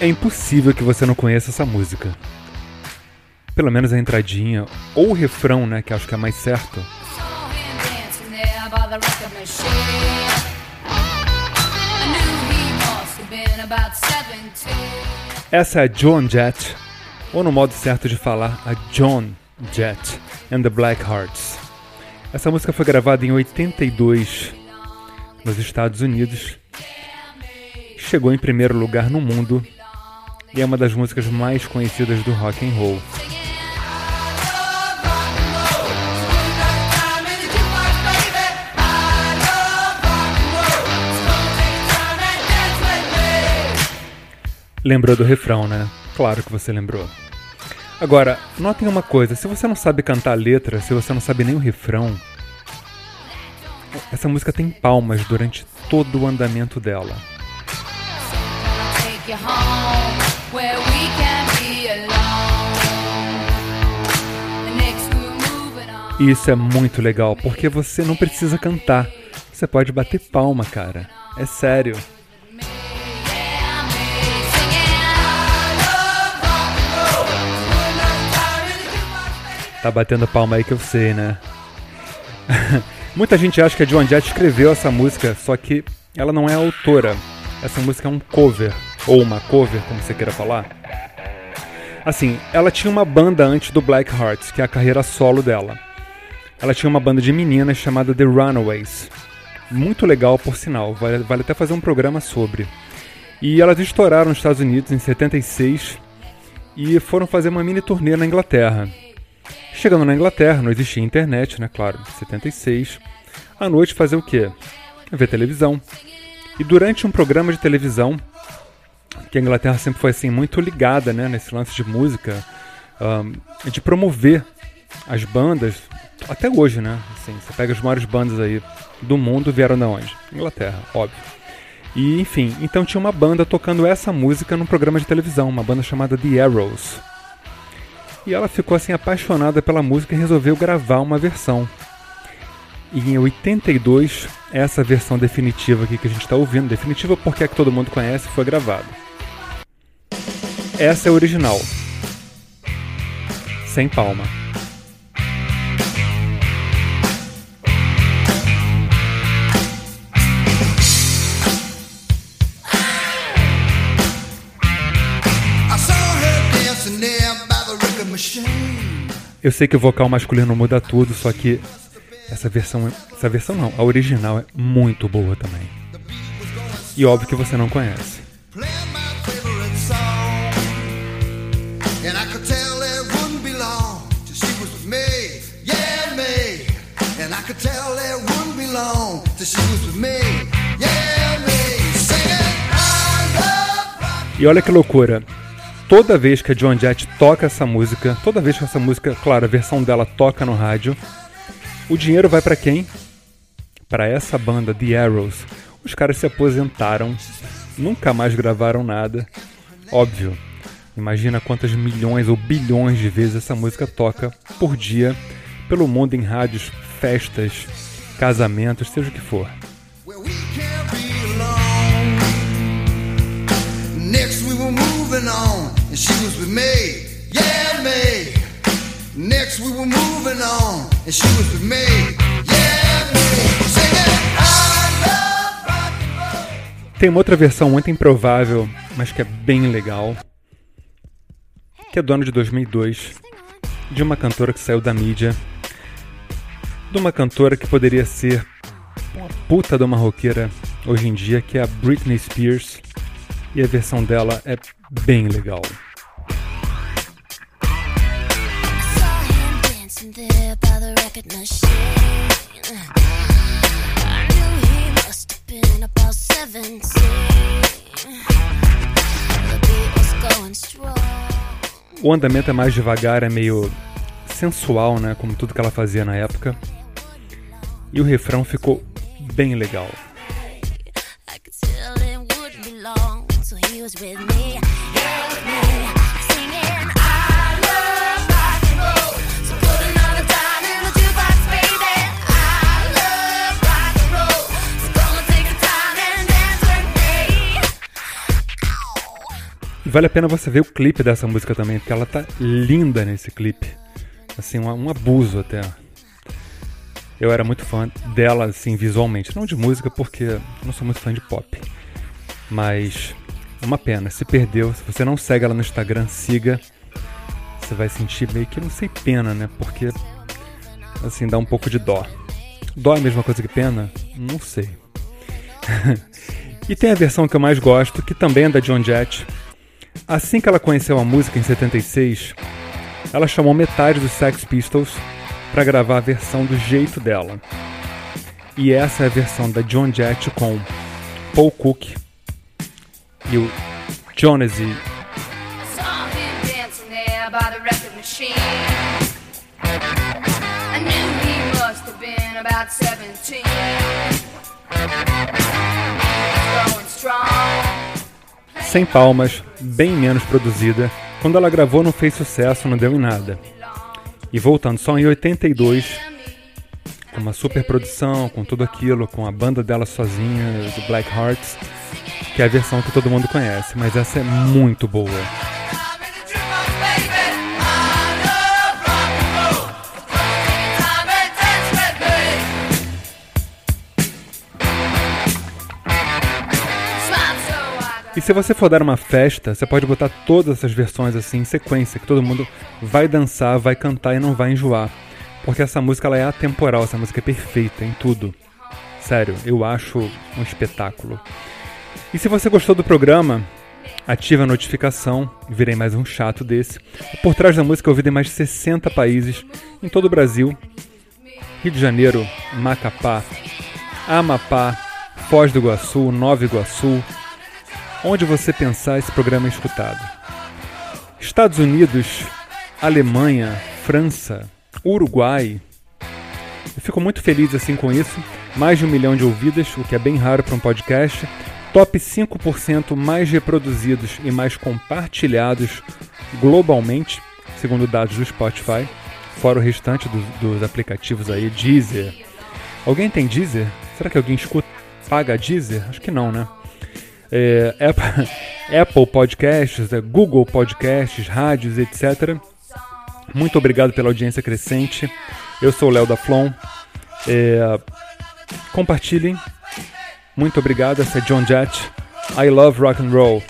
É impossível que você não conheça essa música. Pelo menos a entradinha, ou o refrão, né, que acho que é mais certo. Essa é a Joan Jett, ou no modo certo de falar, a John Jett and the Blackhearts. Essa música foi gravada em 82 nos Estados Unidos. Chegou em primeiro lugar no mundo e é uma das músicas mais conhecidas do rock and roll. Lembrou do refrão, né? Claro que você lembrou. Agora, notem uma coisa: se você não sabe cantar a letra, se você não sabe nem o refrão, essa música tem palmas durante todo o andamento dela. E isso é muito legal, porque você não precisa cantar. Você pode bater palma, cara. É sério. Tá batendo palma aí que eu sei, né? Muita gente acha que a Joan Jett escreveu essa música, só que ela não é autora. Essa música é um cover, ou uma cover, como você queira falar. Assim, ela tinha uma banda antes do Black Hearts, que é a carreira solo dela. Ela tinha uma banda de meninas chamada The Runaways. Muito legal, por sinal, vale, vale até fazer um programa sobre. E elas estouraram nos Estados Unidos em 76 e foram fazer uma mini turnê na Inglaterra. Chegando na Inglaterra, não existia internet, né? Claro, 76. À noite fazer o quê? Ver televisão. E durante um programa de televisão, que a Inglaterra sempre foi assim muito ligada, né, nesse lance de música, um, de promover as bandas, até hoje, né? Assim, você pega as maiores bandas aí do mundo, vieram de onde? Inglaterra, óbvio. E enfim, então tinha uma banda tocando essa música num programa de televisão, uma banda chamada The Arrows. E ela ficou assim apaixonada pela música e resolveu gravar uma versão. E em 82, essa versão definitiva aqui que a gente está ouvindo, definitiva porque é que todo mundo conhece, foi gravada. Essa é a original. Sem palma. Eu sei que o vocal masculino muda tudo, só que essa versão, essa versão não, a original é muito boa também. E óbvio que você não conhece. E olha que loucura, toda vez que a Joan Jett toca essa música, toda vez que essa música, claro, a versão dela toca no rádio, o dinheiro vai para quem? Para essa banda, The Arrows. Os caras se aposentaram, nunca mais gravaram nada. Óbvio, imagina quantas milhões ou bilhões de vezes essa música toca por dia pelo mundo em rádios, festas, casamentos, seja o que for. Next we were moving on and she was with me, yeah me. Next we were moving on and she was with me, yeah me. Singing I love rock and roll. Tem uma outra versão muito improvável, mas que é bem legal, que é do ano de 2002, de uma cantora que saiu da mídia, de uma cantora que poderia ser uma puta de uma roqueira hoje em dia, que é a Britney Spears, e a versão dela é bem legal. O andamento é mais devagar, é meio sensual, né? Como tudo que ela fazia na época. E o refrão ficou bem legal. E vale a pena você ver o clipe dessa música também, porque ela tá linda nesse clipe. Assim, um, um abuso até. Eu era muito fã dela, assim, visualmente. Não de música, porque não sou muito fã de pop. Mas, uma pena. Se perdeu, se você não segue ela no Instagram, siga. Você vai sentir meio que, não sei, pena, né? Porque, assim, dá um pouco de dó. Dó é a mesma coisa que pena? Não sei. e tem a versão que eu mais gosto, que também é da John Jett Assim que ela conheceu a música em 76, ela chamou metade dos Sex Pistols para gravar a versão do jeito dela. E essa é a versão da John Jett com Paul Cook e o Jonesy. about 17. Going strong sem palmas, bem menos produzida. Quando ela gravou não fez sucesso, não deu em nada. E voltando só em 82, com uma super produção, com tudo aquilo, com a banda dela sozinha, do Black Hearts, que é a versão que todo mundo conhece, mas essa é muito boa. Se você for dar uma festa, você pode botar todas essas versões assim em sequência, que todo mundo vai dançar, vai cantar e não vai enjoar. Porque essa música ela é atemporal, essa música é perfeita em tudo. Sério, eu acho um espetáculo. E se você gostou do programa, ative a notificação, virei mais um chato desse. Por trás da música eu ouvi em mais de 60 países, em todo o Brasil. Rio de Janeiro, Macapá, Amapá, Foz do Iguaçu, Nova Iguaçu, Onde você pensar, esse programa é escutado. Estados Unidos, Alemanha, França, Uruguai. Eu fico muito feliz assim com isso. Mais de um milhão de ouvidas, o que é bem raro para um podcast. Top 5% mais reproduzidos e mais compartilhados globalmente, segundo dados do Spotify, fora o restante dos, dos aplicativos aí, Deezer. Alguém tem Deezer? Será que alguém escuta, paga Deezer? Acho que não, né? É, Apple Podcasts, é, Google Podcasts, rádios, etc. Muito obrigado pela audiência crescente. Eu sou o Léo da Flon. É, compartilhem. Muito obrigado. Essa é John Jett. I love rock and roll.